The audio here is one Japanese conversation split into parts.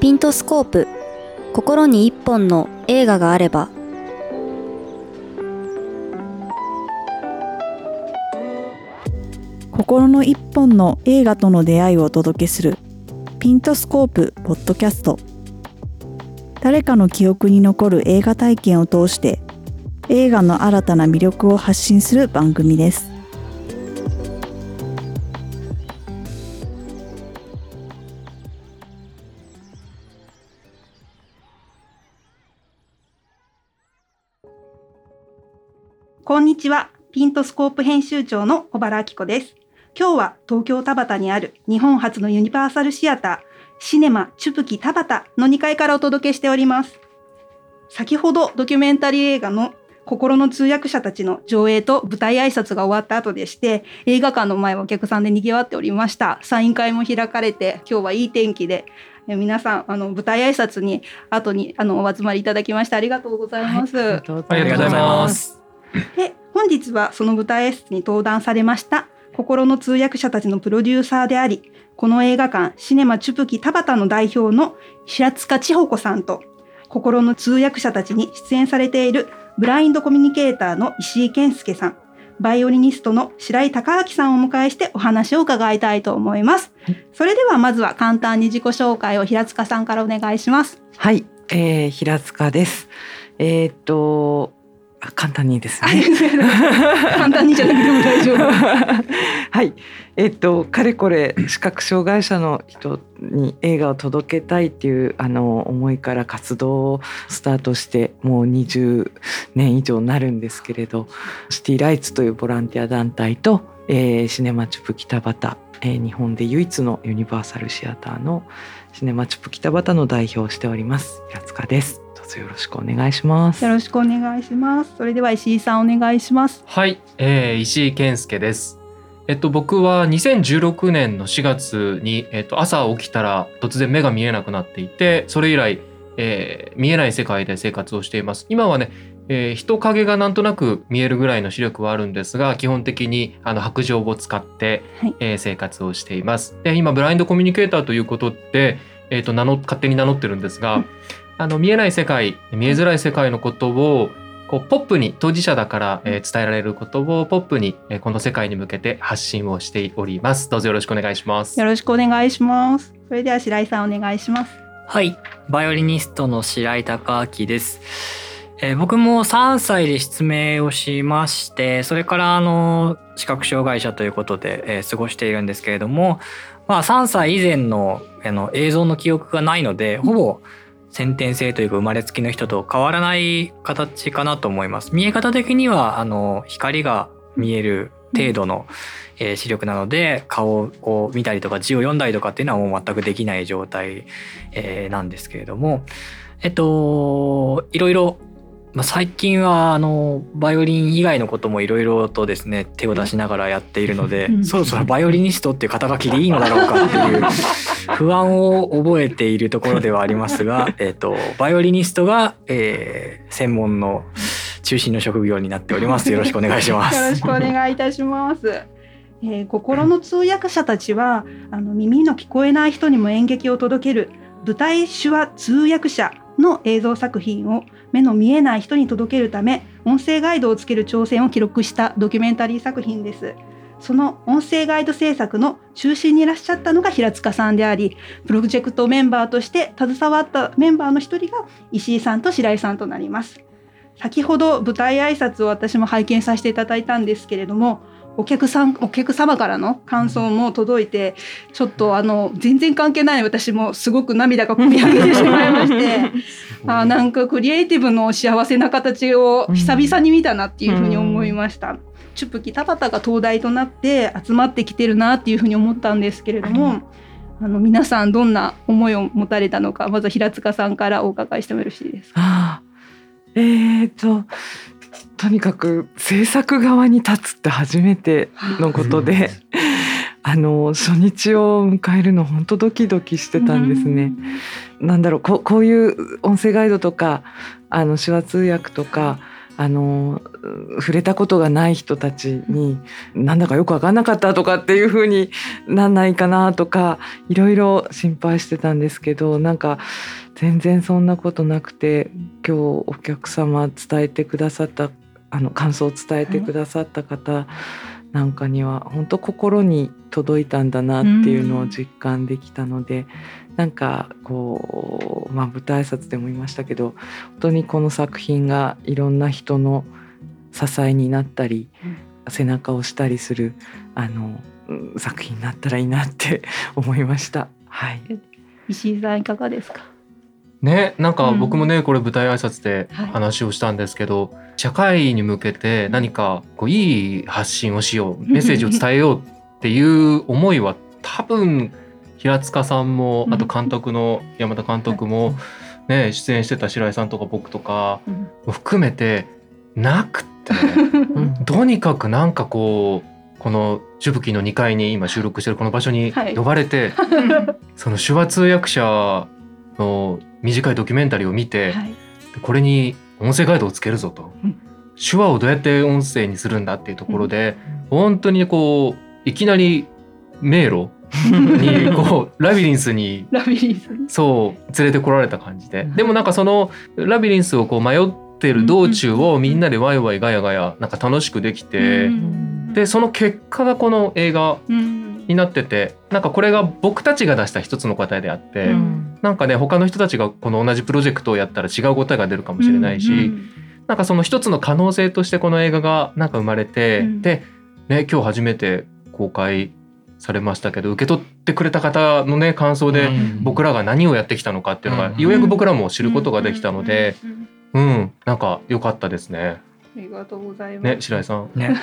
ピントスコープ。心に一本の映画があれば。心の一本の映画との出会いをお届けする。ピントスコープポッドキャスト。誰かの記憶に残る映画体験を通して映画の新たな魅力を発信する番組です。ちは。ピントスコープ編集長の小原明子です。今日は東京田端にある日本初のユニバーサルシアター、シネマチュプキ田端の2階からお届けしております。先ほどドキュメンタリー映画の心の通訳者たちの上映と舞台挨拶が終わった後でして、映画館の前はお客さんで賑わっておりました。サイン会も開かれて、今日はいい天気で、え皆さん、あの、舞台挨拶に、後に、あの、お集まりいただきましてありがとうございます。ありがとうございます。で本日はその舞台挨拶に登壇されました心の通訳者たちのプロデューサーでありこの映画館シネマチュプキ田端の代表の平塚千穂子さんと心の通訳者たちに出演されているブラインドコミュニケーターの石井健介さんバイオリニストの白井孝明さんをお迎えしてお話を伺いたいと思います、それではまずは簡単に自己紹介を平塚さんからお願いしますはい、えー、平塚です。えーっと、簡単にですね。簡単にじゃなくても大丈夫 はい、えーっとかれこれ視覚障害者の人に映画を届けたいっていうあの思いから活動をスタートしてもう20年以上になるんですけれど、シティライツというボランティア団体と、えーシネマチュプ北畑、えー日本で唯一のユニバーサルシアターのシネマチュプ北畑の代表をしております平塚です。どうぞよろしくお願いします。よろしくお願いしますそれでは石井さんお願いしますはい、えー石井健介です。えっと僕は2016年の4月にえっと朝起きたら突然目が見えなくなっていて、それ以来、えー見えない世界で生活をしています。今はね、えー人影がなんとなく見えるぐらいの視力はあるんですが、基本的にあの白状を使って、はいえー生活をしています。で、今ブラインドコミュニケーターということで、えっと名乗勝手に名乗ってるんですが、あの見えない世界、見えづらい世界のことをこうポップに当事者だから、えー伝えられることをポップに、えーこの世界に向けて発信をしております。どうぞよろしくお願いしますよ。ろしくお願いします。それでは白井さんお願いします。はい、バイオリニストの白井孝明です。えー僕も3歳で失明をしまして、それからあの視覚障害者ということで、えー過ごしているんですけれども、まあ3歳以前のあの映像の記憶がないので、ほぼ先天性というか生まれつきの人と変わらない形かなと思います。見え方的にはあの光が見える程度の、えー視力なので顔を見たりとか字を読んだりとかっていうのはもう全くできない状態、えーなんですけれどもえっといろいろ、まあ、最近はあのバイオリン以外のこともいろいろとですね手を出しながらやっているので、うんそろそろバイオリニストっていう肩書きでいいのだろうかっていう 不安を覚えているところではありますが、えっとバイオリニストが、えー専門の中心の職業になっております。よろしくお願いします。よろしくお願いいたします。えー心の通訳者たちはあの耳の聞こえない人にも演劇を届ける舞台手話通訳者の映像作品を目の見えない人に届けるため音声ガイドをつける挑戦を記録したドキュメンタリー作品です。その音声ガイド制作の中心にいらっしゃったのが平塚さんであり、プロジェクトメンバーとして携わったメンバーの一人が石井さんと白井さんとなります。先ほど舞台挨拶を私も拝見させていただいたんですけれどもお客さんお客様からの感想も届いてちょっとあの全然関係ない私もすごく涙がこみ上げてしまいまして あーなんかクリエイティブの幸せな形を久々に見たなっていうふうに思いました。チュプキ田畑が東大となって集まってきてるなっていうふうに思ったんですけれども、あの皆さんどんな思いを持たれたのかまず平塚さんからお伺いしてもよろしいですか？えーととにかく制作側に立つって初めてのことであの初日を迎えるの本当ドキドキしてたんですね。なんだろうこうこういう音声ガイドとかあの手話通訳とかあの触れたことがない人たちになんだかよく分かんなかったとかっていう風になんないかなとかいろいろ心配してたんですけどなんか全然そんなことなくて今日お客様伝えてくださったあの感想を伝えてくださった方なんかには本当心に届いたんだなっていうのを実感できたので、なんかこう、まあ、舞台挨拶でも言いましたけど本当にこの作品がいろんな人の支えになったり、背中を押したりするあのうん作品になったらいいなって思いました。はい、石井さんいかがですか？ねなんかうん。僕もねこれ舞台挨拶ではい。話をしたんですけど、社会に向けて何かこういい発信をしようメッセージを伝えようっていう思いは多分平塚さんもうん。あと監督の山田監督も、ね、出演してた白井さんとか僕とかうん。も含めてなくてうん とにかくなんかこうこの「しぶき」の2階に今収録してるこの場所にはい。呼ばれて、その手話通訳者の短いドキュメンタリーを見て、はい。これに音声ガイドをつけるぞと、うん。手話をどうやって音声にするんだっていうところで、本当にこういきなり迷路に こうラビリンスにラビリンス。そう連れてこられた感じで、うんでもなんかそのラビリンスをこう迷ってる道中をみんなでワイワイガヤガヤなんか楽しくできて、うん。でその結果がこの映画うんになっててなんかこれが僕たちが出した一つの答えであって、うん。なんかね他の人たちがこの同じプロジェクトをやったら違う答えが出るかもしれないし、うんなんかその一つの可能性としてこの映画がなんか生まれて、うん。で、ね、今日初めて公開されましたけど受け取ってくれた方のね感想でうん。僕らが何をやってきたのかっていうのがうん。ようやく僕らも知ることができたので、うんうん。うん、なんか良かったですね。ありがとうございます。ね、白井さん。ね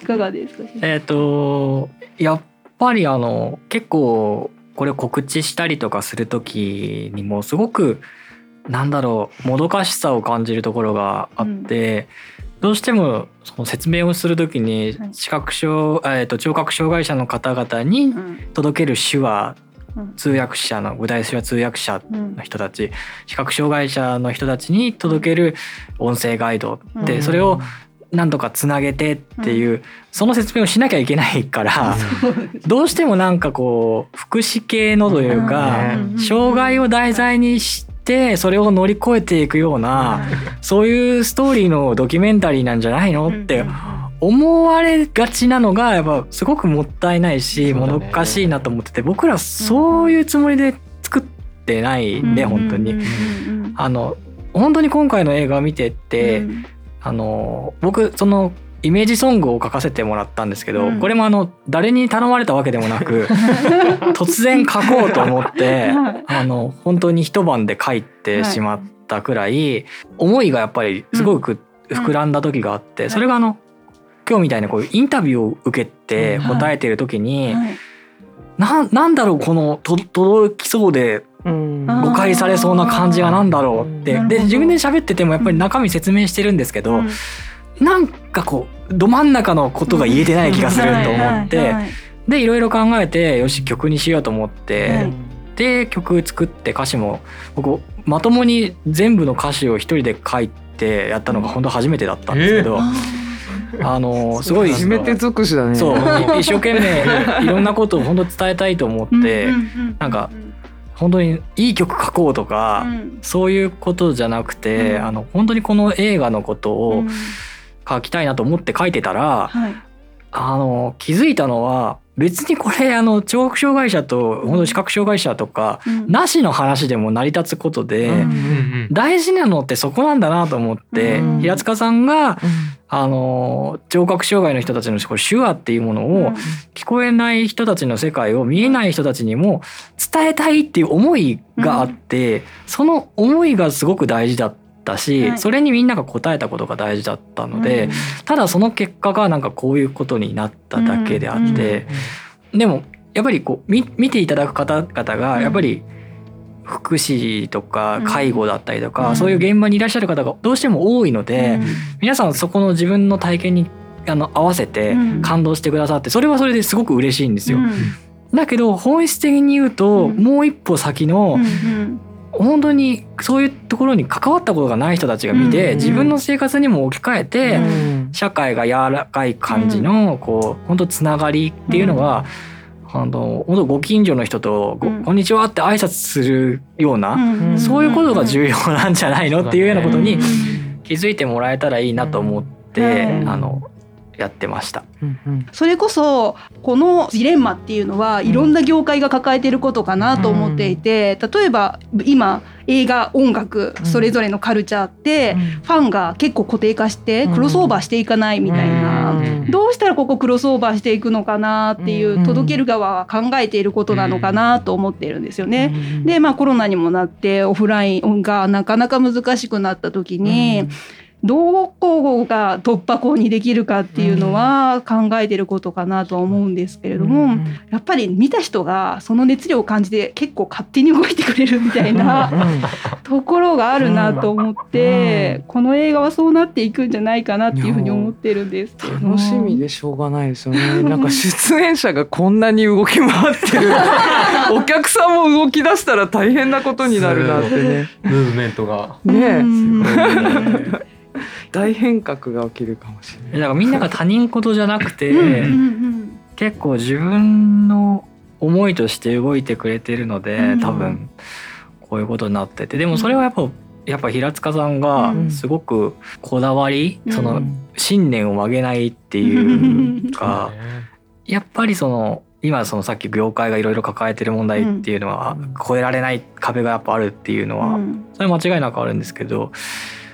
いかがですか？えっとやっぱりあの結構これを告知したりとかする時にもすごくなんだろうもどかしさを感じるところがあって、どうしてもその説明をする時にはい視覚障、えー、と聴覚障害者の方々にうん届ける手話うん通訳者の舞台手話通訳者うんの人たち視覚障害者の人たちに届ける音声ガイドで、うん。それをなんとかつなげてっていう、その説明をしなきゃいけないから、どうしてもなんかこう福祉系のというか、うん。障害を題材にしてそれを乗り越えていくような、そういうストーリーのドキュメンタリーなんじゃないの？って思われがちなのがやっぱすごくもったいないし、ね。もどかしいなと思ってて僕らそういうつもりで作ってないんで、本当に。うんうんあの本当に今回の映画を見てて、うん。あの僕そのイメージソングを書かせてもらったんですけど、うん。これもあの誰に頼まれたわけでもなく 突然書こうと思ってはい。あの本当に一晩で書いてしまったくらい、思いがやっぱりすごく膨らんだ時があって、それがあの今日みたいなこういうインタビューを受けて答えてる時に、はい。ななんだろうこのと届きそうで誤解されそうな感じはなんだろうって。で自分で喋っててもやっぱり中身説明してるんですけど、うん。なんかこうど真ん中のことが言えてない気がすると思っはいてはいはい。でいろいろ考えてよし曲にしようと思って、はい。で曲作って歌詞も僕まともに全部の歌詞を一人で書いてやったのが本当初めてだったんですけど、あのすごい。初めて尽くしだね。そうい一生懸命 いろんなことを本当伝えたいと思って、うんうんうんなんか本当にいい曲書こうとか、うん。そういうことじゃなくて、うん。あの本当にこの映画のことうをん。書きたいなと思って書いてたら、はい。あの気づいたのは別にこれあの聴覚障害者と本当視覚障害者とか、うん。なしの話でも成り立つことで、うんうんうん。大事なのってそこなんだなと思って、うん平塚さんがあの聴覚障害の人たちの手話っていうものを、聞こえない人たちの世界を見えない人たちにも伝えたいっていう思いがあって、その思いがすごく大事だったし、はい。それにみんなが応えたことが大事だったので、ただその結果がなんかこういうことになっただけであって、でもやっぱりこう見見ていただく方々がやっぱり福祉とか介護だったりとか、うん。そういう現場にいらっしゃる方がどうしても多いので、皆さんそこの自分の体験にあの合わせてうん。感動してくださってそれはそれですごく嬉しいんですよ。うん。だけど本質的に言うと、うん。もう一歩先のうん本当にそういうところに関わったことがない人たちが見て、うん自分の生活にも置き換えて、うん。社会が柔らかい感じのこう本当つながりっていうのが、あの本当ご近所の人とご、うん。こんにちは」って挨拶するような、うん。そういうことが重要なんじゃないのっていうようなことにうん。気づいてもらえたらいいなと思って、うん。あのやってました。うんうん。それこそこのジレンマっていうのはいろんな業界が抱えていることかなと思っていて、例えば今映画音楽うん。それぞれのカルチャーってファンが結構固定化してクロスオーバーしていかないみたいな、うん。どうしたらここクロスオーバーしていくのかなっていう、うん。届ける側は考えていることなのかなと思ってるんですよね。うん。でまあコロナにもなってオフラインがなかなか難しくなった時に、どこが突破口にできるかっていうのは考えてることかなとは思うんですけれども、やっぱり見た人がその熱量を感じて結構勝手に動いてくれるみたいなところがあるなと思って、この映画はそうなっていくんじゃないかなっていうふうに思ってるんです楽しみでしょうがないですよね。なんか出演者がこんなに動き回ってる。お客さんも動き出したら大変なことになるなってね。ムーブメントが。ね大変革が起きるかもしれない。だからみんなが他人事じゃなくて、うんうん結構自分の思いとして動いてくれてるので、うん。多分こういうことになってて。でもそれはやっぱ、やっぱ平塚さんがうん。すごくこだわり、うん。その信念を曲げないっていうか、やっぱりその今そのさっき業界がいろいろ抱えてる問題っていうのは、うん。超えられない壁がやっぱあるっていうのは、うん。それは間違いなくあるんですけど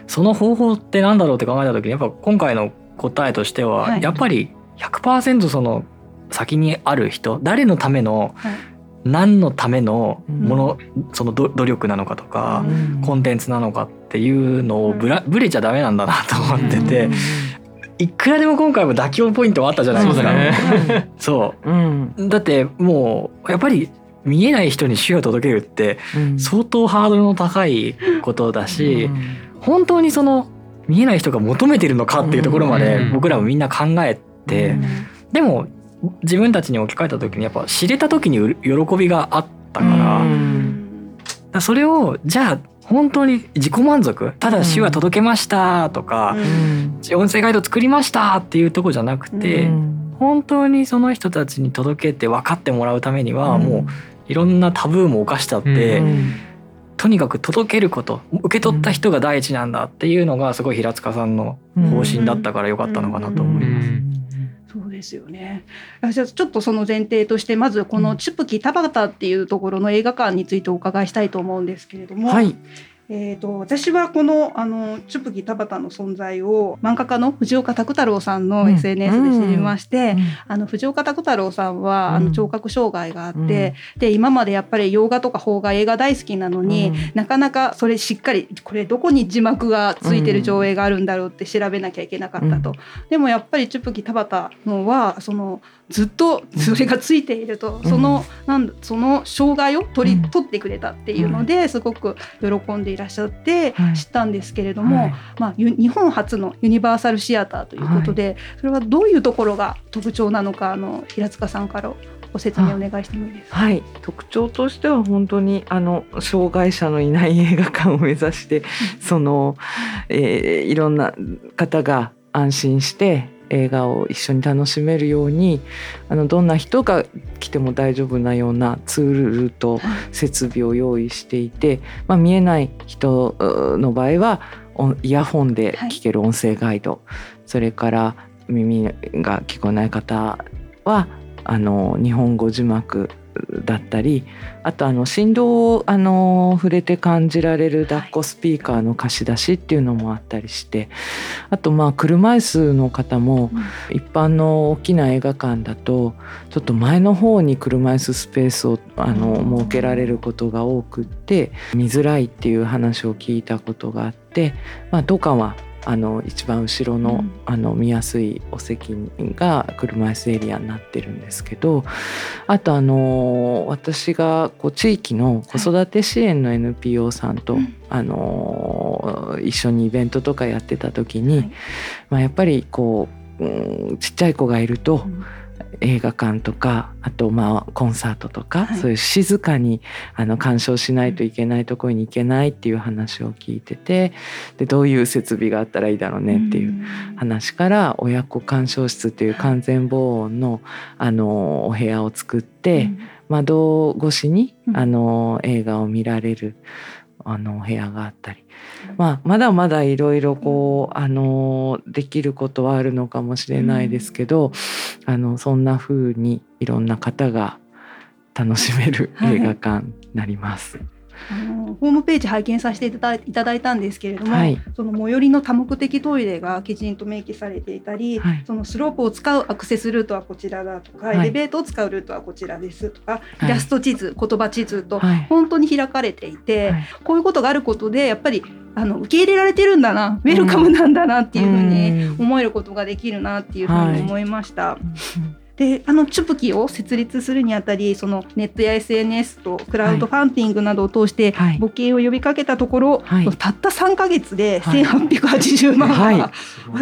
その方法ってなんだろうって考えた時にやっぱ今回の答えとしては、はい。やっぱり100%その先にある人誰のためのはい。何のためのもの、そのど努力なのかとか、コンテンツなのかっていうのをぶらぶれちゃダメなんだなと思ってて、いくらでも今回も妥協ポイントはあったじゃないですか。そうだそう。うん。だってもうやっぱり見えない人に主を届けるってうん。相当ハードルの高いことだし、うん本当にその見えない人が求めてるのかっていうところまでうん。僕らもみんな考えて、うん。でも自分たちに置き換えた時にやっぱ知れた時にう喜びがあったから,、うん。それをじゃあ本当に自己満足ただ手話届けましたとか、音声ガイド作りましたっていうとこじゃなくて、うん。本当にその人たちに届けて分かってもらうためにはもういろんなタブーも犯しちゃって、うんとにかく届けること受け取った人が第一なんだっていうのがすごい平塚さんの方針だったから良かったのかなと思います。そうですよね。あじゃあちょっとその前提としてまずこのチュプキ田畑っていうところの映画館についてお伺いしたいと思うんですけれども、はい。えー、と私はこのあのチュプキ田畑の存在を漫画家の藤岡拓太郎さんのうん。SNS で知りまして、あの藤岡拓太郎さんは、あの聴覚障害があって、で今までやっぱり洋画とか邦画映画大好きなのに、なかなかそれしっかりこれどこに字幕がついてる上映があるんだろうって調べなきゃいけなかったと。でもやっぱりチュプキ田畑のはそのずっとそれがついていると、ん。そのなんだその障害を取り、うん。取ってくれたっていうのですごく喜んでいらっしゃってはい。知ったんですけれども、はい。まあ、ゆ日本初のユニバーサルシアターということで、それはどういうところが特徴なのかあの平塚さんからご説明お願いしてもいいですか？はい、特徴としては本当にあの障害者のいない映画館を目指してその、えーいろんな方が安心して映画を一緒に楽しめるようにあのどんな人が来ても大丈夫なようなツールと設備を用意していて、まあ、見えない人うの場合は音イヤホンで聞ける音声ガイド、それから耳が聞こえない方はあの日本語字幕だったりあとあの振動をあの触れて感じられる抱っこスピーカーの貸し出しっていうのもあったりしてあとまあ車椅子の方も一般の大きな映画館だとちょっと前の方に車椅子スペースをあの設けられることが多くって見づらいっていう話を聞いたことがあって、まあ、どかはあの一番後ろの,、うん。あの見やすいお席が車椅子エリアになってるんですけどあとあの私がこう地域の子育て支援の NPO さんと、うん。あの一緒にイベントとかやってた時に、はい。まあ、やっぱりこう、うんちっちゃい子がいると、映画館とかあとまあコンサートとか、はい。そういう静かにあの鑑賞しないといけないところに行けないっていう話を聞いててでどういう設備があったらいいだろうねっていう話から親子鑑賞室っていう完全防音のあのお部屋を作って、窓越しにうん。あの映画を見られるあのお部屋があったり、まあ、まだまだいろいろこうあのできることはあるのかもしれないですけど、あのそんな風にいろんな方が楽しめるはい。映画館になります。あのホームページ拝見させていただいいたんですけれども、はい。その最寄りの多目的トイレがきちんと明記されていたり、はい。そのスロープを使うアクセスルートはこちらだとか、はい。エレベーターを使うルートはこちらですとか、はい。イラスト地図言葉地図とはい。本当に開かれていて、はい。こういうことがあることでやっぱりあの受け入れられてるんだなウェルカムなんだなっていうふうにうん。思えることができるなっていうふうに思いました。うんであのチュプキを設立するにあたりそのネットや SNS とクラウドファンディングなどを通してはい。募金を呼びかけたところ、はい。たった3ヶ月ではい。1880万はい。が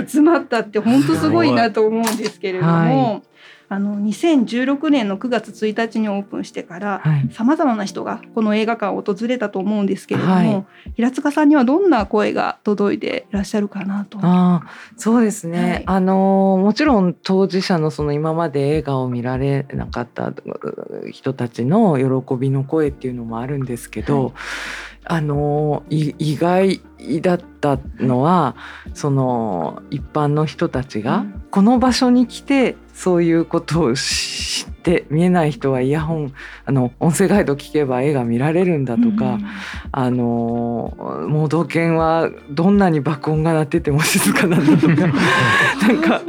集まったって本当すごいなと思うんですけれども、はあの2016年の9月1日にオープンしてからはい。さまざまな人がこの映画館を訪れたと思うんですけれども、はい。平塚さんにはどんな声が届いていらっしゃるかなと。ああそうですね、はい。あのもちろん当事者のその今まで映画を見られなかった人たちの喜びの声っていうのもあるんですけど、はいあのい意外だったのはその一般の人たちがうん。この場所に来てそういうことを知って見えない人はイヤホンあの音声ガイド聞けば映画見られるんだとか、あの盲導犬はどんなに爆音が鳴ってても静かなんだとか なんか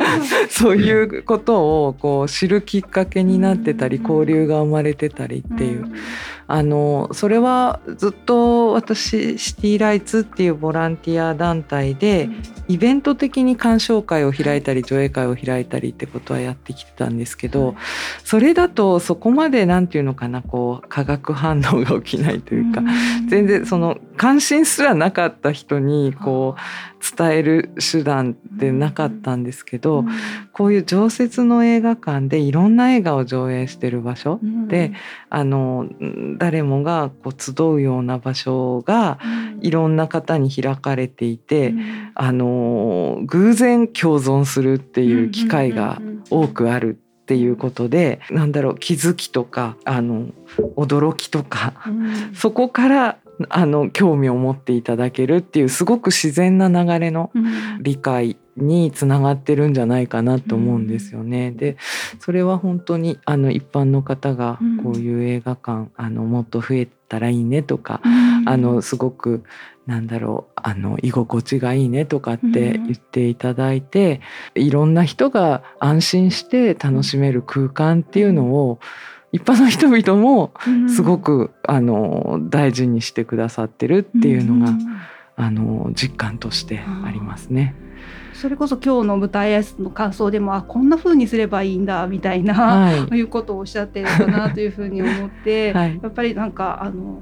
そういうことをこう知るきっかけになってたりうん。交流が生まれてたりっていう、んあのそれはずっと私シティライツっていうボランティア団体でイベント的に鑑賞会を開いたり上映会を開いたりってことはやってきてたんですけど、それだとそこまでなんていうのかなこう化学反応が起きないというか、全然その関心すらなかった人にこう伝える手段ってなかったんですけど、こういう常設の映画館でいろんな映画を上映してる場所であの誰もがこう集うような場所がいろんな方に開かれていて、あの偶然共存するっていう機会が多くあるっていうことで、なんだろう気づきとかあの驚きとかそこからあの興味を持っていただけるっていうすごく自然な流れの理解につながってるんじゃないかなと思うんですよね。でそれは本当にあの一般の方がうん。こういう映画館あのもっと増えたらいいねとか、あのすごくなんだろうあの居心地がいいねとかって言っていただいて、いろんな人が安心して楽しめる空間っていうのを一般の人々もすごくあの大事にしてくださってるっていうのが、あの実感としてありますね。それこそ今日の舞台挨拶の感想でもあこんな風にすればいいんだみたいな、はい。いうことをおっしゃってるのかなというふうに思って、はい。やっぱりなんかあの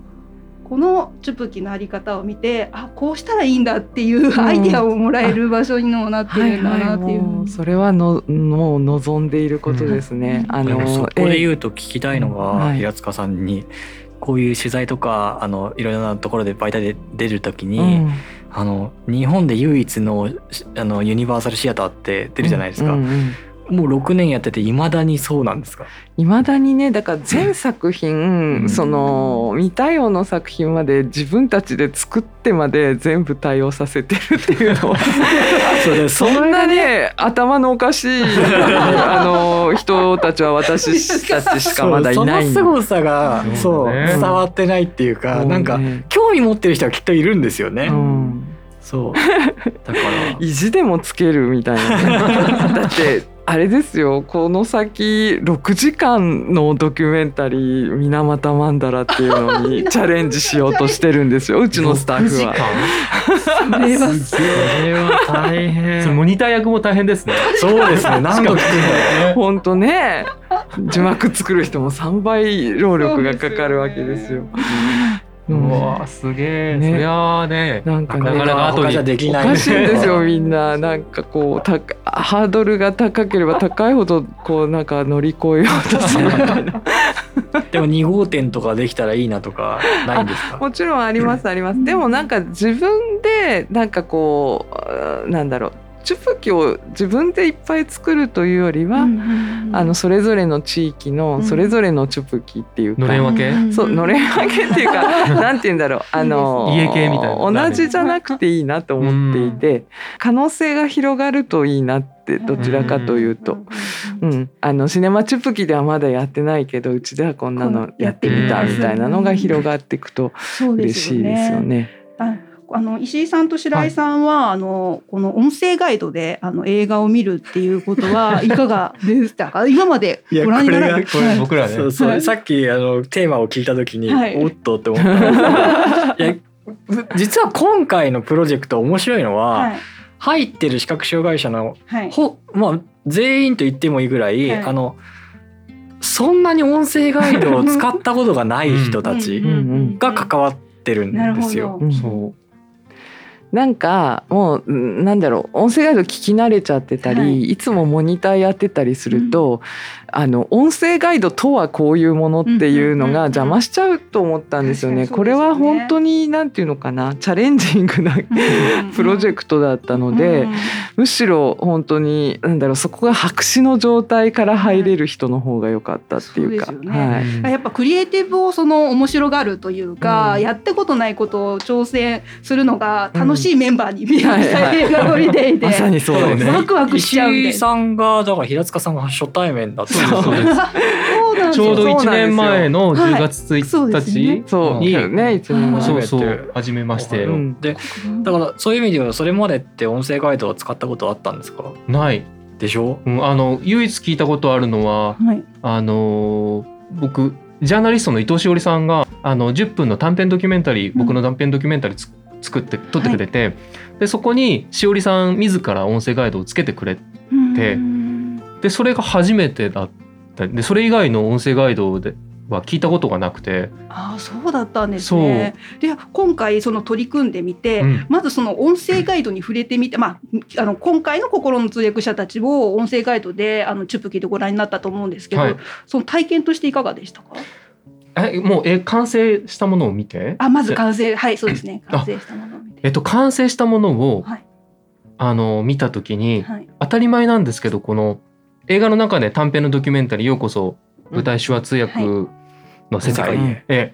このチュプキのあり方を見てあこうしたらいいんだっていうアイディアをもらえる場所にもなってるんだなっていうふうに。もうそれはのもう望んでいることですね。うん。あのそこで言うと聞きたいのが、はい。平塚さんにこういう取材とかあのいろいろなところで媒体で出る時に、うん。あの日本で唯一のしあのユニバーサルシアターって出るじゃないですか、うんうんもう6年やってていまだにそうなんですか？いまだにねだから全作品、うん。その見たような作品まで自分たちで作ってまで全部対応させてるっていうのは それそんなね頭のおかしい あの人たちは私たちしかまだいない。んその凄さがそうそうね伝わってないっていうか、もうね。なんか興味持ってる人はきっといるんですよね、うん。そう。だから。意地でもつけるみたいな。ねだってあれですよ。この先6時間のドキュメンタリー「水俣マンダラ」っていうのに チャレンジしようとしてるんですよ。うちのスタッフは。それはそれは大変。それモニター役も大変ですね。そうですね。何度聞くんだよほんとね。字幕作る人も3倍労力がかかるわけですよ。うわーすげえ、ね。そりゃあねなんかねなかなか後に。できない。おかしいんですよ みんな。なんかこうたハードルが高ければ高いほどこうなんか乗り越えようとするみたいな。でも2号店とかできたらいいなとかないんですか？もちろんありますあります。でもなんか自分でなんかこうなんだろうチュプキを自分でいっぱい作るというよりは、あのそれぞれの地域のそれぞれのチュプキっていうか、のれん分け、そうのれん分けっていうか なんて言うんだろう。あの家系みたいな同じじゃなくていいなと思っていて可能性が広がるといいなってどちらかというと。うん、あのシネマチュプキではまだやってないけどうちではこんなのやってみたみたいなのが広がっていくと嬉しいすよね。ですよね。ああの石井さんと白井さんは、あのこの音声ガイドであの映画を見るっていうことは いかがでしたか？今までご覧になられて。これ僕らね。そうそう、はい。さっきあのテーマを聞いた時に、はい。おっとって思ったんですけど いや実は今回のプロジェクト面白いのは、はい。入ってる視覚障害者のはい。ほ、まあ、全員と言ってもいいぐらい、はい。あのそんなに音声ガイドを使ったことがない人たちが関わってるんですよ。ど。うん。そうなんかもうなんだろう音声ガイド聞き慣れちゃってたり、はい。い、つもモニターやってたりすると、あの音声ガイドとはこういうものっていうのが邪魔しちゃうと思ったんですよね。これは本当になんていうのかなチャレンジングな プロジェクトだったので、むしろ本当になんだろうそこが白紙の状態から入れる人の方が良かったっていうか、はい。やっぱクリエイティブをその面白がるというか、うん。やってことないことを挑戦するのが楽しいメンバーに見えました、映画ホリデーで。まさにそうですね。ワクワクしちゃうみたいな。石井さんがだから平塚さんが初対面だっちょうど1そうなんですよ。年前のはい。10月そうで1すね。日そう。にね一年前そうそ初めて。う初めまして。うん。でだからそういう意味ではそれまでって音声ガイドを使ったことあったんですか？ない、でしょ？うん、あの唯一聞いたことあるのははい。あのー僕ジャーナリストの伊藤詩織さんがあの10分の短編ドキュメンタリー、うん。僕の短編ドキュメンタリーつ作って撮ってくれて、でそこにしおりさん自ら音声ガイドをつけてくれでうんでそれが初めてだった。でそれ以外の音声ガイドでは聞いたことがなくて、ああそうだったんですね。で今回その取り組んでみて、うん。まずその音声ガイドに触れてみて、まあ、あの今回の心の通訳者たちを音声ガイドであのチュプキでご覧になったと思うんですけど、はい。その体験としていかがでしたか？えもうえ完成したものを見て？あまず完成。はいそうですね。あ完成したものを見て。えっと完成したものを、はい。あの見た時にはい。当たり前なんですけどこの映画の中で短編のドキュメンタリー「ようこそ舞台手話通訳の世界」ええ。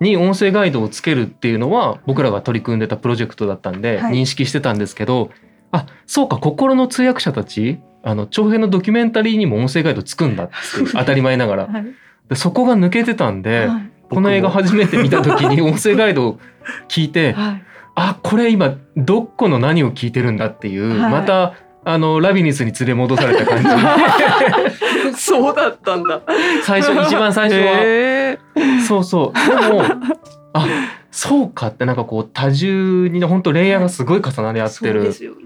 に音声ガイドをつけるっていうのは僕らが取り組んでたプロジェクトだったんではい。認識してたんですけど、あそうか心の通訳者たちあの長編のドキュメンタリーにも音声ガイドつくんだっていう 当たり前ながら。はい。でそこが抜けてたんで、はい。この映画初めて見た時に 音声ガイドを聞いてはい。あこれ今どこの何を聞いてるんだっていう、はい。またあのラビリンスに連れ戻された感じ。そうだったんだ。最初一番最初は、へーそうそう。でもあそうかってなんかこう多重にね本当レイヤーがすごい重なり合ってるすよね。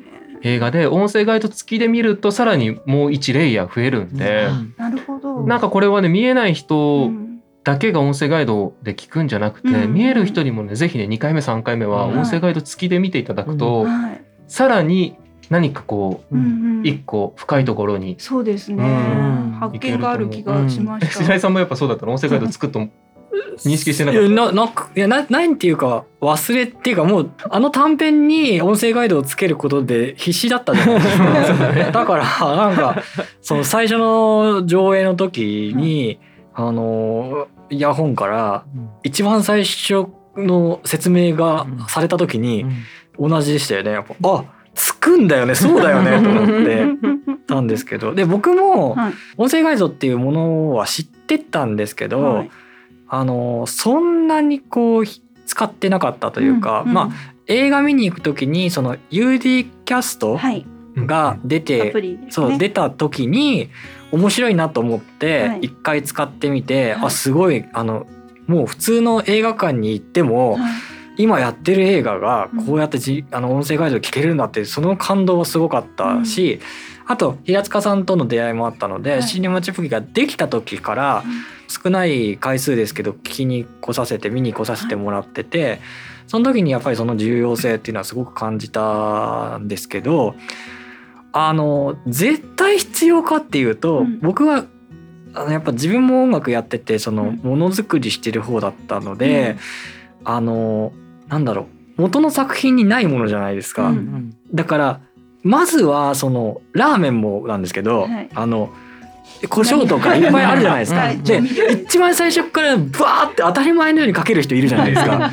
映画で音声ガイド付きで見るとさらにもう1レイヤー増えるんで、なるほど。なんかこれはね見えない人うん。だけが音声ガイドで聞くんじゃなくて、うん。見える人にもねぜひね2回目3回目はうん音声ガイド付きで見ていただくと、はい。さらに何かこううんうん。一個深いところに、そうですね。うん。発見がある気がしました。白井さんもやっぱそうだったの？音声ガイド作っと認識してなかった？いやななんかいやなないっていうか忘れっていうかもうあの短編に音声ガイドをつけることで必死だったじゃないですか。だからなんかその最初の上映の時に、あのイヤホンから一番最初の説明がされた時に同じでしたよね。やっぱあつくんだよねそうだよね と思ってたんですけど。で僕もはい。音声ガイドっていうものは知ってたんですけど、はい。あのそんなにこうひ使ってなかったというか、んんまあ映画見に行く時にその UD キャストはい。が出アて、プリですね。そう出た時に面白いなと思ってはい。一回使ってみて、はい。あすごいあのもう普通の映画館に行っても、はい今やってる映画がこうやってじ、あの音声ガイドで聞けるんだってその感動はすごかったし、あと平塚さんとの出会いもあったので、はい。シネマチップギができた時から少ない回数ですけど聞きに来させて見に来させてもらっててその時にやっぱりその重要性っていうのはすごく感じたんですけどあの絶対必要かっていうと、うん。僕はあのやっぱ自分も音楽やっててそのうん。ものづくりしてる方だったので、あのなんだろう。元の作品にないものじゃないですか。うんだからまずはそのラーメンもなんですけど、はい。あの胡椒とかいっぱいあるじゃないですか。はい。で一番最初からバーって当たり前のようにかける人いるじゃないですか。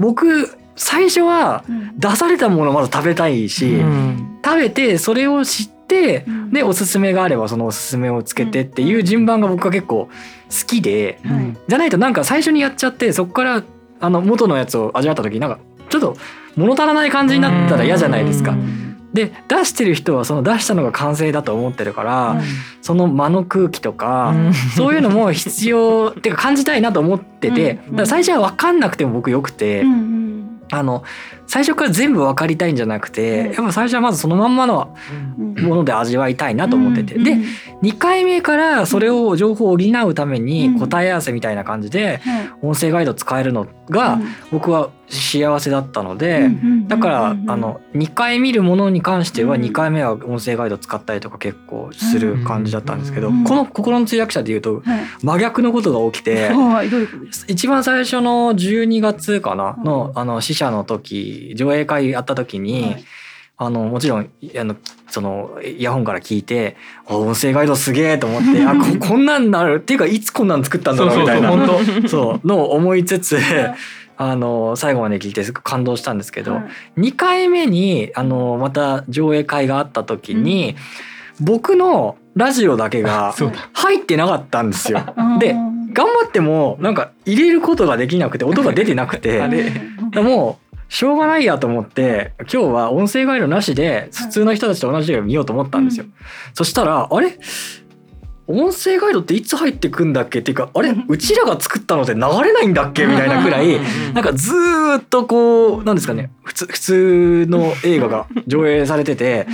僕最初はうん。出されたものをまず食べたいし、うん。食べてそれを知ってうん。でおすすめがあればそのおすすめをつけてっていう順番が僕は結構好きで、はい。じゃないとなんか最初にやっちゃってそこからあの元のやつを味わった時なんかちょっと物足らない感じになったら嫌じゃないですか。う。ん。で出してる人はその出したのが完成だと思ってるから、その間の空気とか、そういうのも必要っていうか感じたいなと思ってて、うん。だから最初は分かんなくても僕よくて、うんうん。あの最初から全部分かりたいんじゃなくて、うん。やっぱ最初はまずそのまんまのうん。もので味わいたいなと思ってて、でうん。2回目からそれを情報を補うためにうん。答え合わせみたいな感じではい。音声ガイド使えるのが僕は幸せだったので。だから、あの2回見るものに関してはうん。2回目は音声ガイド使ったりとか結構する感じだったんですけど、うん。この心の通訳者でいうとはい。真逆のことが起きて、一番最初の12月かなのあの死者の時上映会やった時に、はい。あのもちろんあのそのイヤホンから聞いてあ音声ガイドすげえと思ってあこ こんなんなるっていうかいつこんなん作ったんだろうみたいな。そうのを思いつつ あの最後まで聞いてすごく感動したんですけど、はい。2回目にあのまた上映会があった時に、僕のラジオだけが入ってなかったんですよ。で頑張ってもなんか入れることができなくて音が出てなくてもうしょうがないやと思って今日は音声ガイドなしで普通の人たちと同じ映画見ようと思ったんですよ。そしたらあれ？音声ガイドっていつ入ってくんだっけ？っていうかあれ？うん。うちらが作ったのって流れないんだっけ？みたいなくらいなんかずーっとこうなんですかね普通普通の映画が上映されてて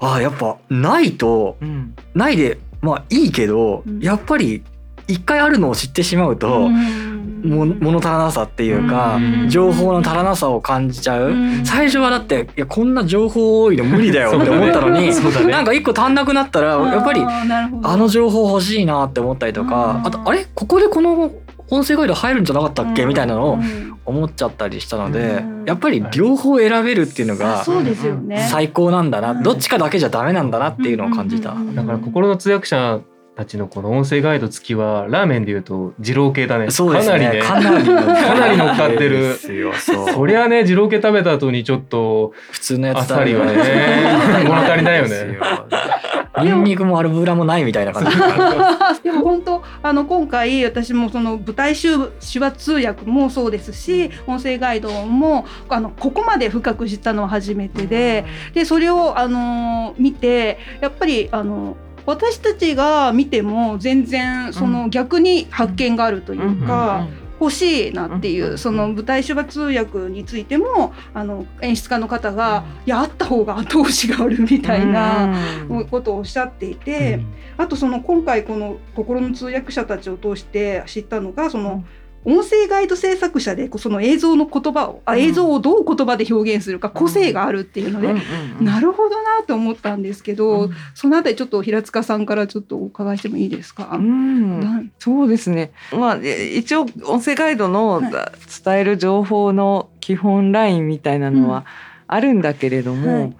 ああやっぱないとうん。ないでまあいいけど、うん。やっぱり一回あるのを知ってしまうと、うん。も物足らなさっていうか、うん。情報の足らなさを感じちゃう、うん。最初はだっていやこんな情報多いの無理だよって思ったのに、なんか一個足んなくなったらやっぱりあの情報欲しいなって思ったりとか、うん。あとあれ？ここでこの音声ガイド入るんじゃなかったっけ、みたいなのをうん。思っちゃったりしたので、うん。やっぱり両方選べるっていうのあがそうですよね。最高なんだな、うん。どっちかだけじゃダメなんだなっていうのを感じた。だから心の通訳者たちのこの音声ガイド付きはラーメンでいうと二郎系だね。そうですね。かなりね。かなり かなり乗っかってる。そりゃね二郎系食べた後にちょっと普通のやつあっさりはね 物足りないよね。ニンニクも油もないみたいな感じ。でも本当あの今回私もその舞台手手話通訳もそうですし音声ガイドもあのここまで深く知ったのは初めてででそれをあの見てやっぱりあの私たちが見ても全然その逆に発見があるというか、欲しいなっていう、うんその舞台手話通訳についてもあの演出家の方が、いやあった方が後押しがあるみたいな。ことをおっしゃっていて、あとその今回この心の通訳者たちを通して知ったのがその音声ガイド制作者でその映像の言葉をあ映像をどう言葉で表現するか個性があるっていうので、なるほどなと思ったんですけど、そのあたりちょっと平塚さんからちょっとお伺いしてもいいですか？うん。なそうですね。まあえ一応音声ガイドのはい。伝える情報の基本ラインみたいなのはあるんだけれども、はい。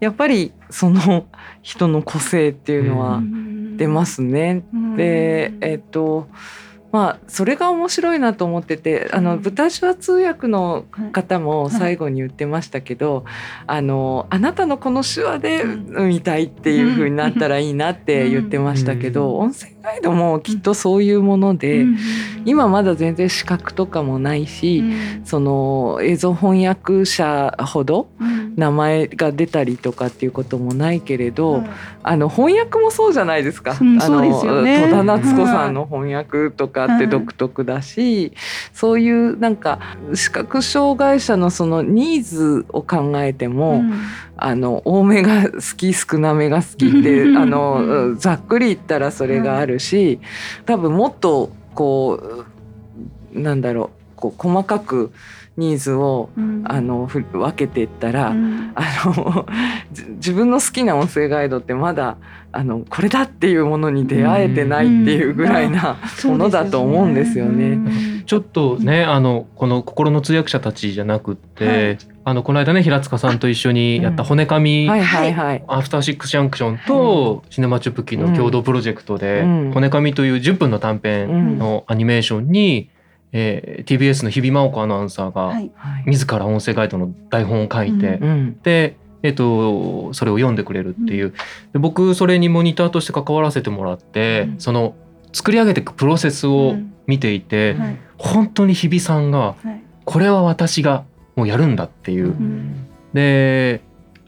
やっぱりその人の個性っていうのは出ますね。で、えっとまあそれが面白いなと思っててあのうん。舞台手話通訳の方も最後に言ってましたけど、あのあなたのこの手話でうん。見たいっていう風になったらいいなって言ってましたけど、音声ガイドもきっとそういうもので、今まだ全然資格とかもないし、その映像翻訳者ほど名前が出たりとかっていうこともないけれど、はいあの翻訳もそうじゃないですか。うんあのね。戸田夏子さんの翻訳とかって独特だし、そういうなんか視覚障害者のそのニーズを考えても、うん。あの多めが好き少なめが好きってうん。あのざっくり言ったらそれがあるし、多分もっとこうなんだろうこう細かくニーズをうん。あのふ分けていったら、うん。あのじ自分の好きな音声ガイドってまだあのこれだっていうものに出会えてないっていうぐらいなものだと思うんですよね。ちょっとねあのこの心の通訳者たちじゃなくって、はい。あのこの間ね平塚さんと一緒にやったうん。骨紙、はいはいはい。アフターシックスジャンクションとシネマチュプキの共同プロジェクトでうん「骨紙」という10分の短う編ん。のアニメーションに、えー TBS の日比真央子アナウンサーがはい。はい。自ら音声ガイドの台本を書いて、うんで、えっとそれを読んでくれるっていう。で僕それにモニターとして関わらせてもらって、うん。その作り上げていくプロセスを見ていて、はい。本当に日比さんがはい。これは私がもうやるんだっていう。うん。で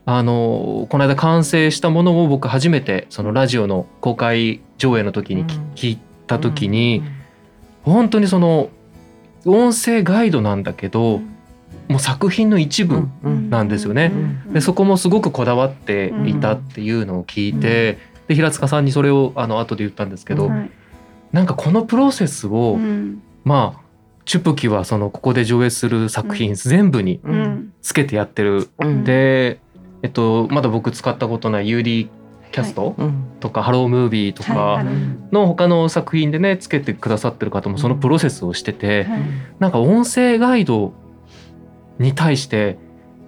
あのこの間完成したものを僕初めてそのラジオの公開上映の時に聞いた時に本当にその音声ガイドなんだけどもう作品の一部うんなんですよね。うんでそこもすごくこだわっていたっていうのを聞いてで平塚さんにそれをあの後で言ったんですけどはい。なんかこのプロセスをうん。まあチュプキはそのここで上映する作品全部につけてやってる。うん。で、えっと、まだ僕使ったことない UD キャストうん。とか、ハロームービーとはいかの他の作品でねつけてくださってる方もそのプロセスをしてて、はい。なんか音声ガイドに対して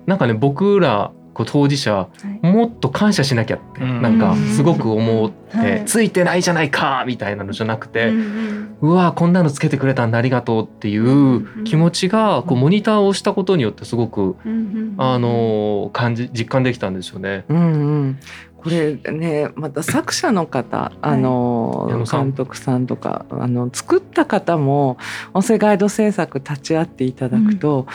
なんかね僕らこう当事者はい。もっと感謝しなきゃって、うん。なんかすごく思って、はい。ついてないじゃないかみたいなのじゃなくて、ううんわこんなのつけてくれたんだありがとうっていう気持ちがこうモニターをしたことによってすごくうんあの感じ実感できたんですよね。うんうん、これねまた作者の方あの、監督さんとかあの作った方も音声ガイド制作立ち会っていただくと、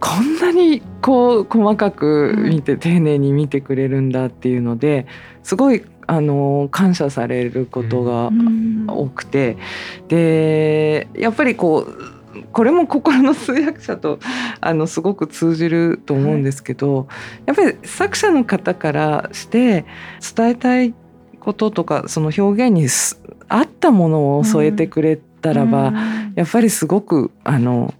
こんなにこう細かく見て、丁寧に見てくれるんだっていうのですごいあの感謝されることがうん。多くて。でやっぱりこうこれも心の通訳者とあのすごく通じると思うんですけど、やっぱり作者の方からして伝えたいこととかその表現にす合ったものを添えてくれたらば、うん。やっぱりすごくあの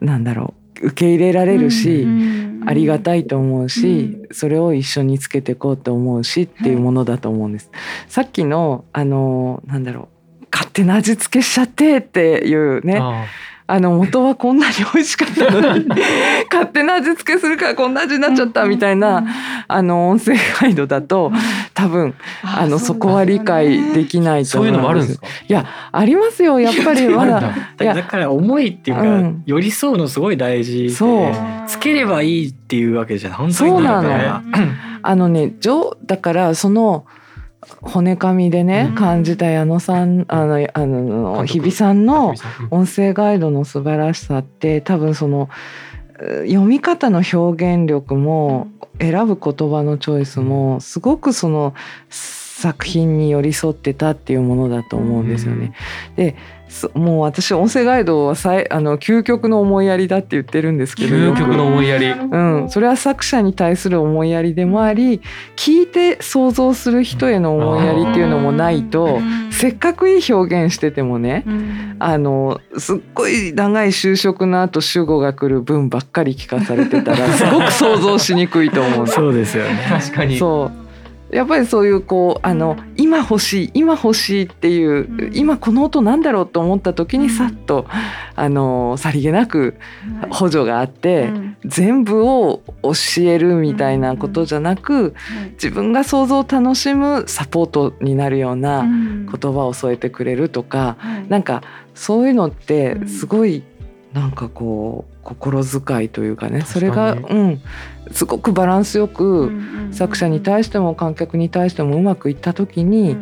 なんだろう受け入れられるし、うん。ありがたいと思うし、それを一緒につけていこうと思うしっていうものだと思うんです。さっきのあのなんだろう勝手な味付けしちゃってっていうねああの元はこんなに美味しかったのに勝手な味付けするからこんな味になっちゃったみたいな、あの音声ガイドだと多分あのそこは理解できないとそう思いうのもあるんですすか。いやありますよやっぱりまだ。だから思いっていうか、うん。寄り添うのすごい大事でそう。つければいいっていうわけじゃ本当にそうなの。あのね上だからその骨紙でね、うん。感じた矢野さんあのあの日比さんの音声ガイドの素晴らしさって多分そのえー読み方の表現力も選ぶ言葉のチョイスもすごくその作品に寄り添ってたっていうものだと思うんですよね。ですもう私音声ガイドは最あの究極の思いやりだって言ってるんですけど究極の思いやり。うん、それは作者に対する思いやりでもあり聞いて想像する人への思いやりっていうのもないとせっかくいい表現しててもねあのすっごい長い就職の後主語が来る文ばっかり聞かされてたら すごく想像しにくいと思うんですそうですよね。確かに。そうやっぱりそういうこうあの今欲しい今欲しいっていう、うん。今この音なんだろうと思った時にさっとあのさりげなく補助があって、全部を教えるみたいなことじゃなく自分が想像を楽しむサポートになるような言葉を添えてくれるとか、なんかそういうのってすごいなんかこう心遣いというかねそれが、うん、すごくバランスよく作者に対しても観客に対してもうまくいった時に、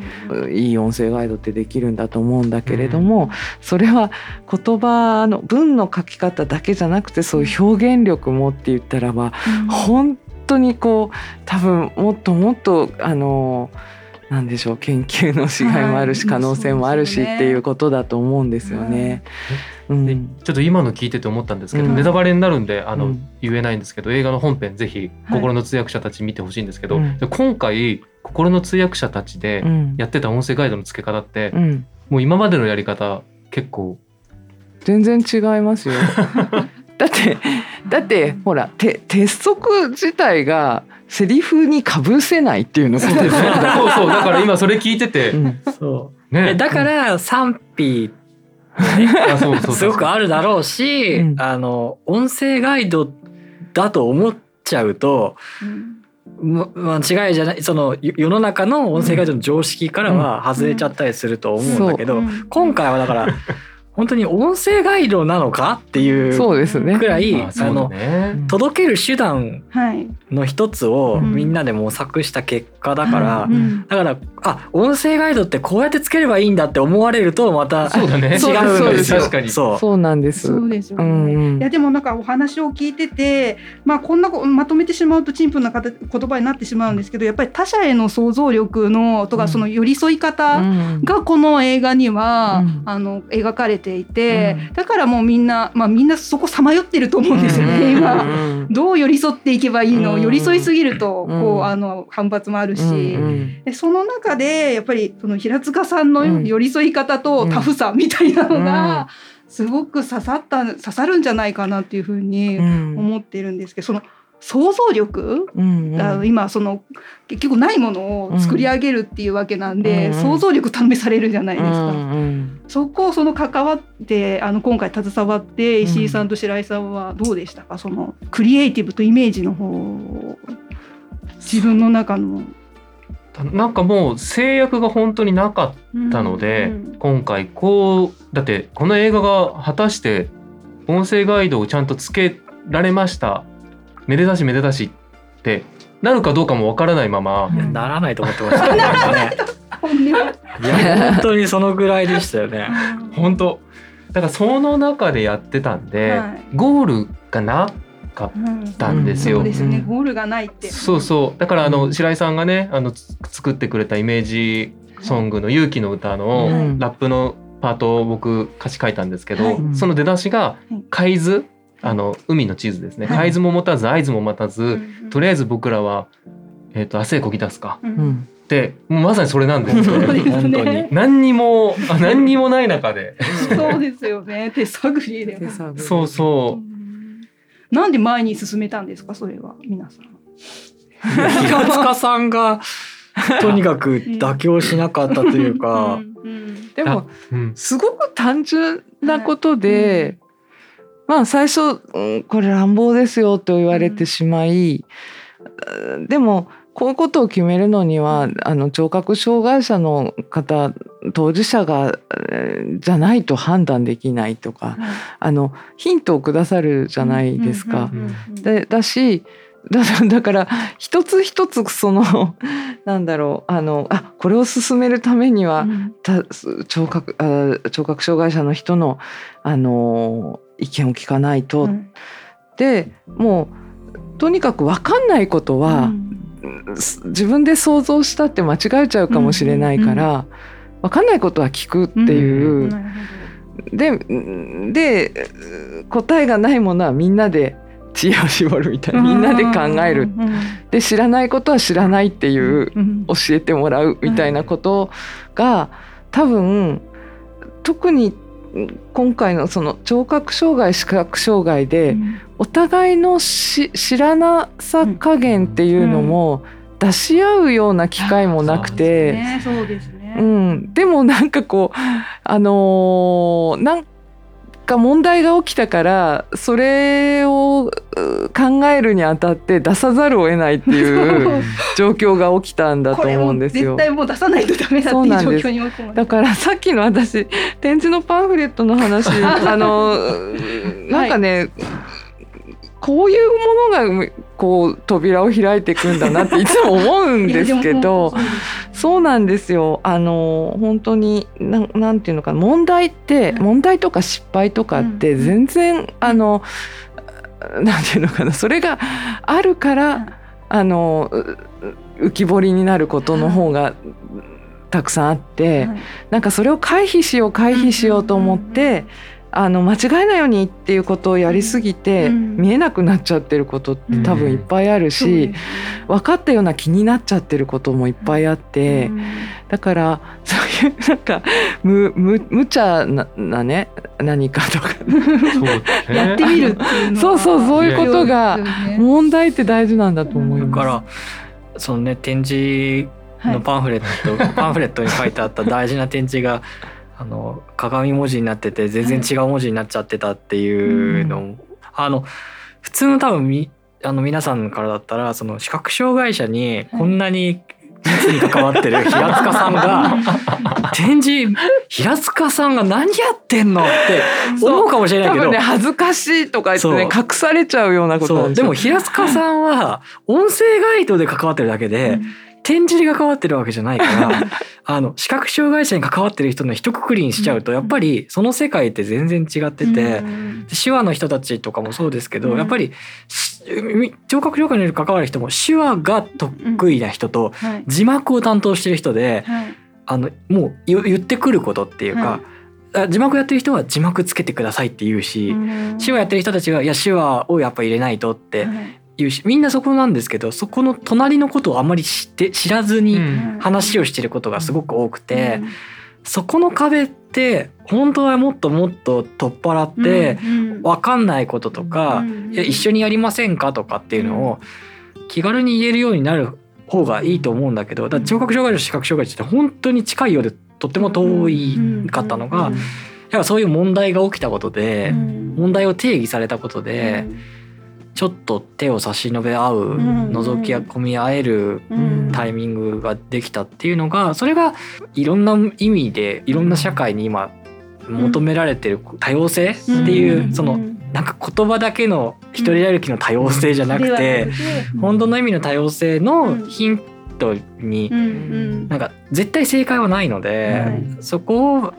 いい音声ガイドってできるんだと思うんだけれども、それは言葉の文の書き方だけじゃなくてそういう表現力もって言ったらば本当にこう多分もっともっとあのなんでしょう。研究のしがいもあるし、はい可能性もあるしっていうことだと思うんですよね。うん。でちょっと今の聞いてて思ったんですけど、うん。ネタバレになるんであの、うん言えないんですけど映画の本編ぜひはい心の通訳者たち見てほしいんですけど、今回心の通訳者たちでうんやってた音声ガイドの付け方って、うん。もう今までのやり方結構全然違いますよ。だってだってほらて鉄則自体がセリフにかぶせないっていうのが そうそうそうだから今それ聞いてて、うん。そう。ね。えだから賛否あそうそうそう。すごくあるだろうし、うん。あの音声ガイドだと思っちゃうとま間違いじゃないそのよ世の中の音声ガイドの常識からは外れちゃったりすると思うんだけど、今回はだから本当に音声ガイドなのかっていうそうですね。くらいああのね届ける手段はい。の一つをうん。みんなで模索した結果だから、うん。だからあ音声ガイドってこうやってつければいいんだって思われるとまたそうだね。違うんですよ。確かに。そう。そうなんです。そうですようね。んうん。いやでもなんかお話を聞いてて、まあ、こんなこまとめてしまうと陳腐な形言葉になってしまうんですけどやっぱり他者への想像力のとうん。かその寄り添い方うん。がこの映画には、うん。あの描かれていて、うだからもうみんな、まあ、みんなそこさまよってると思うんですよね、うん。今。うん。どう寄り添っていけばいいの、うん。寄り添いすぎるとこう、うん。あの反発もあるし、うん。うん。でその中でやっぱりその平塚さんのうん寄り添い方とタフさみたいなのがすごく刺さった刺さるんじゃないかなっていうふうにうん。思ってるんですけどその想像力、うんうん。あの今その結局ないものを作り上げるっていうわけなんで、うん想像力試されるじゃないですか。そこをその関わってあの今回携わって石井さんと白井さんはどうでしたか、そのクリエイティブとイメージの方を自分の中の。なんかもう制約が本当になかったので、うん今回こうだってこの映画が果たして音声ガイドをちゃんとつけられました。めでたしめでたしってなるかどうかもわからないまま、いやならないと思ってました。ね。なんかね本音はいや本当にそのぐらいでしたよね。本当。だからその中でやってたんで、はい。ゴールがなかっうんたんですよ。そうですね、うん。ゴールがないって。そうそう。だからあの、うん。白井さんがねあのつ作ってくれたイメージソングの「勇気の歌の」うん。ラップのパートを僕歌詞書いたんですけど、はい。その出だしがはい「海図」あの海の地図ですね「はい。海図も持たず合図も待たず、うんとりあえず僕らは、えー、と明日へこぎ出すか」ううん。んってもうまさにそれなんですよね。です本当に。ね。何にもあ何にもない中で。そうですよね。手探りで。そうそう。うんなんで前に進めたんですか、それは皆さん。平塚さんが とにかく妥協しなかったというか、うんうんでもうん。すごく単純なことで、まあ最初、うんこれ乱暴ですよと言われてしまい、うん。でもこういうことを決めるのにはあの聴覚障害者の方当事者がえーじゃないと判断できないとかあのヒントをくださるじゃないですか。だしだだから一つ一つその なんだろうあのあこれを進めるためには、うん。た聴覚あ聴覚障害者の人のあの意見を聞かないと、うん。でもうとにかく分かんないことは、す自分で想像したって間違えちゃうかもしれないから、分かんないことは聞くっていう、でで答えがないものはみんなで知恵を絞るみたいな。みんなで考える。で知らないことは知らないっていううん。教えてもらうみたいなことが多分特に今回のその聴覚障害視覚障害でお互いのし知らなさ加減っていうのも出し合うような機会もなくて。うん、でもなんかこうあのーなんか問題が起きたからそれをう考えるにあたって出さざるを得ないっていう状況が起きたんだと思うんですよ。絶。対もう出さないとダメだっていう状況に追い込まれだからさっきの私展示のパンフレットの話 あのなんかね、こういうものがこう扉を開いていくんだなっていつも思うんですけど。そうなんですよ。あの本当になんなんていうのかな問題って、うん問題とか失敗とかってうん。全然、あのなんていうのかなそれがあるからあのう浮き彫りになることの方がたくさんあって、はい。なんかそれを回避しよう回避しようと思って、あの間違えないようにっていうことをやりすぎて、うん。見えなくなっちゃってることって多分いっぱいあるし、分かったような気になっちゃってることもいっぱいあって、うん。だから そういうなんかむむ無茶ななね何かとかそうね。やってみるっていうそうそうそういうことが問題って大事なんだと思います。だからそのね展示はい。のパンフレット、パンフレットに書いてあった大事な展示があの鏡文字になってて全然違う文字になっちゃってたっていうのも、あの普通の多分みあの皆さんからだったらその視覚障害者にこんなに実に関わってる 平塚さんが展示平塚さんが何やってんのって思うかもしれないけど。多分ね恥ずかしいとか言ってね隠されちゃうようなこと。でも平塚さんは音声ガイドで関わってるだけで、展示に関わってるわけじゃないから あの視覚障害者に関わってる人の一括りにしちゃうとやっぱりその世界って全然違ってて、うん。手話の人たちとかもそうですけど、うん。やっぱりし聴覚障害に関わる人も手話が得意な人とはい。字幕を担当してる人ではい。あのもう言言ってくることっていうか、あ字幕やってる人は字幕つけてくださいって言うし。うん。手話やってる人たちが「いや手話をやっぱ入れないと」ってはうしみんなそこなんですけどそこの隣のことをあんまり知って知らずにうん。話をしてることがすごく多くて、そこの壁って本当はもっともっと取っ払って、うん分かんないこととか、うんいや一緒にやりませんかとかっていうのを気軽に言えるようになる方がいいと思うんだけどだ聴覚障害者と視覚障害者って本当に近いようでとっても遠いかったのが、うんやっぱそういう問題が起きたことで、うん。問題を定義されたことで、ちょっと手を差し伸べ合う、ん。覗き込み合えるうん。タイミングができたっていうのがそれがいろんな意味でいろんな社会に今求められてる多様性っていう、ん。そのなんか言葉だけの一人歩きの多様性じゃなくて、本当の意味の多様性のヒントに、なんか絶対正解はないので、はいそこを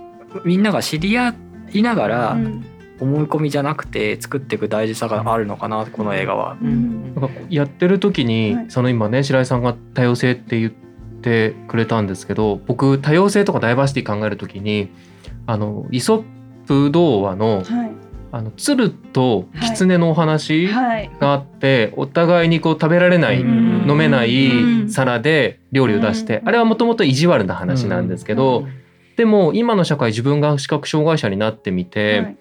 みんなが知り合いながら、うん思い込みじゃなくて作っていく大事さがあるのかなこの映画は。うん。なんかやってる時に、はい。その今ね白井さんが多様性って言ってくれたんですけど僕多様性とかダイバーシティ考える時にあのイソップ童話のはい。あの鶴と狐のお話はい。があって、お互いにこう食べられない、うん。飲めなういん。皿で料理を出して、うん。あれはもともと意地悪な話なんですけど、でも今の社会自分が視覚障害者になってみて、はい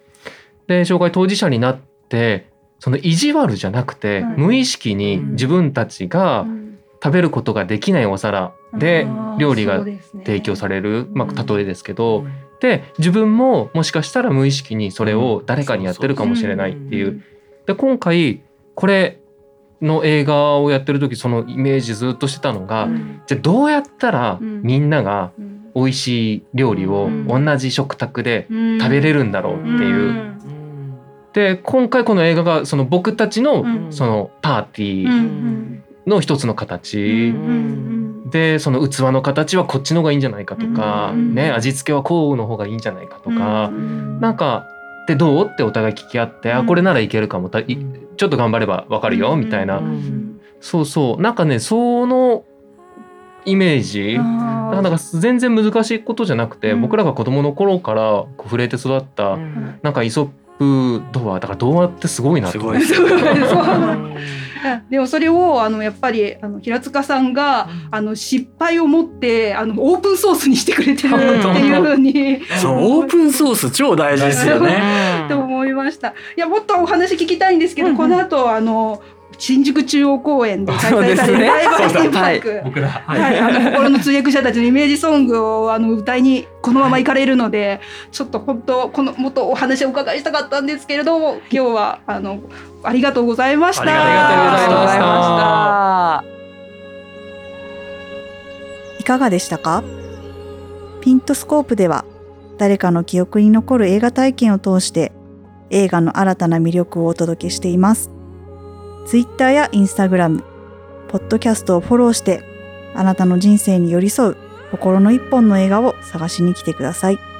で障害当事者になってその意地悪じゃなくて、はい。無意識に自分たちがうん。食べることができないお皿で料理が提供される、まあ、例えですけど、うん。で自分ももしかしたら無意識にそれを誰かにやってるかもしれないっていう。で今回これの映画をやってる時そのイメージずっとしてたのが、うん。じゃあどうやったらうん。みんながうん。美味しい料理をうん。同じ食卓でうん。食べれるんだろうっていう。うんで今回この映画がその僕たちのうん。そのパーティーんの一つのうん形うんでその器の形はこっちの方がいいんじゃないかとか、うんね、味付けはこうの方がいいんじゃないかとか、うんなんかでどう？ってお互い聞き合って、あうん。これならいけるかも。たいちょっと頑張ればわかるよ、みたいな、うんそうそう。なんかねそのイメージあー。なんか全然難しいことじゃなくて、うん。僕らが子供の頃から触れて育った、なんかイソップ童話だから童話ってすごいなと。思ってす。ごいです。そうでもそれをあのやっぱりあの平塚さんがあの失敗を持ってあのオープンソースにしてくれてるっていうふうに。そうオープンソース超大事ですよね。と思いました。いやもっとお話聞きたいんですけど、うんうん。この後あの新宿中央公園で開催されるライブハイテンパーク。僕らはい、あの心の通訳者たちのイメージソングをあの歌いにこのまま行かれるので、ちょっと本当このもっとお話をお伺いしたかったんですけれども今日はあのありがとうございました。ありがとうございまあした。いかがでしたか？ピントスコープでは誰かの記憶に残る映画体験を通して映画の新たな魅力をお届けしています。Twitter や Instagram、ポッドキャストをフォローしてあなたの人生に寄り添う心の一本の映画を探しに来てください。